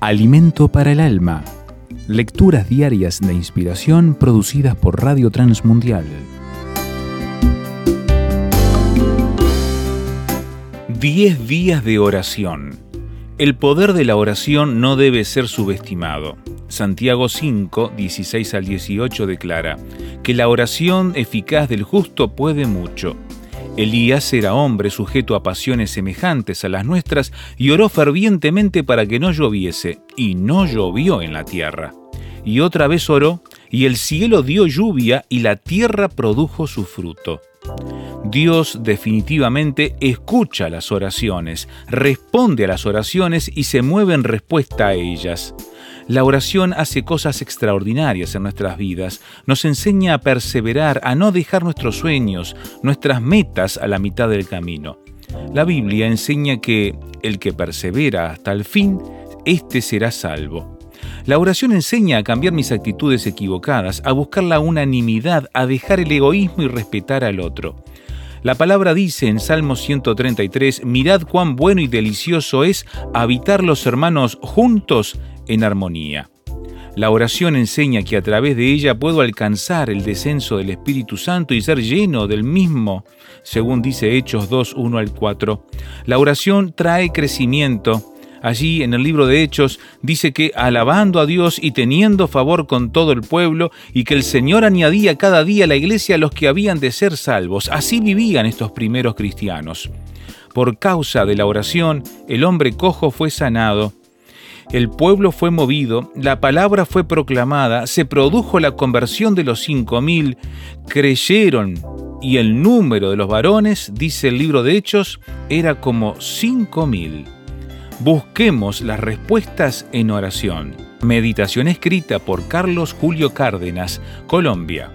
Alimento para el alma. Lecturas diarias de inspiración producidas por Radio Transmundial. Diez días de oración. El poder de la oración no debe ser subestimado. Santiago 5, 16 al 18 declara que la oración eficaz del justo puede mucho. Elías era hombre sujeto a pasiones semejantes a las nuestras y oró fervientemente para que no lloviese, y no llovió en la tierra. Y otra vez oró, y el cielo dio lluvia y la tierra produjo su fruto. Dios definitivamente escucha las oraciones, responde a las oraciones y se mueve en respuesta a ellas. La oración hace cosas extraordinarias en nuestras vidas, nos enseña a perseverar, a no dejar nuestros sueños, nuestras metas a la mitad del camino. La Biblia enseña que el que persevera hasta el fin, éste será salvo. La oración enseña a cambiar mis actitudes equivocadas, a buscar la unanimidad, a dejar el egoísmo y respetar al otro. La palabra dice en Salmo 133, mirad cuán bueno y delicioso es habitar los hermanos juntos en armonía. La oración enseña que a través de ella puedo alcanzar el descenso del Espíritu Santo y ser lleno del mismo, según dice Hechos 2, 1 al 4. La oración trae crecimiento. Allí en el libro de Hechos dice que alabando a Dios y teniendo favor con todo el pueblo y que el Señor añadía cada día a la iglesia a los que habían de ser salvos. Así vivían estos primeros cristianos. Por causa de la oración, el hombre cojo fue sanado, el pueblo fue movido, la palabra fue proclamada, se produjo la conversión de los cinco mil, creyeron y el número de los varones, dice el libro de Hechos, era como cinco mil. Busquemos las respuestas en oración. Meditación escrita por Carlos Julio Cárdenas, Colombia.